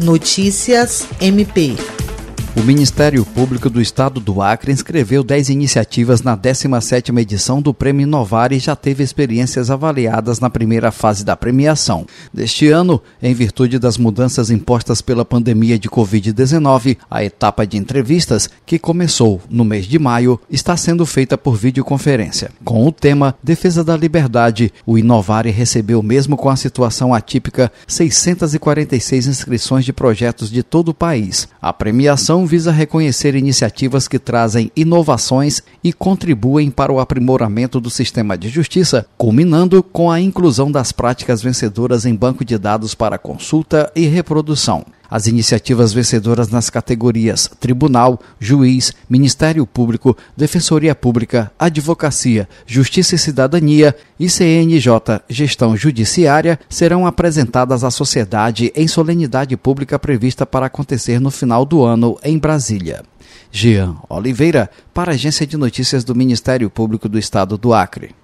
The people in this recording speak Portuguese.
Notícias MP. O Ministério Público do Estado do Acre inscreveu 10 iniciativas na 17ª edição do Prêmio Inovar e já teve experiências avaliadas na primeira fase da premiação. Deste ano, em virtude das mudanças impostas pela pandemia de Covid-19, a etapa de entrevistas, que começou no mês de maio, está sendo feita por videoconferência. Com o tema Defesa da Liberdade, o Inovare recebeu, mesmo com a situação atípica, 646 inscrições de projetos de todo o país. A premiação visa reconhecer iniciativas que trazem inovações e contribuem para o aprimoramento do sistema de justiça, culminando com a inclusão das práticas vencedoras em banco de dados para consulta e reprodução. As iniciativas vencedoras nas categorias Tribunal, Juiz, Ministério Público, Defensoria Pública, Advocacia, Justiça e Cidadania e CNJ Gestão Judiciária serão apresentadas à sociedade em solenidade pública prevista para acontecer no final do ano em Brasília. Jean Oliveira, para a Agência de Notícias do Ministério Público do Estado do Acre.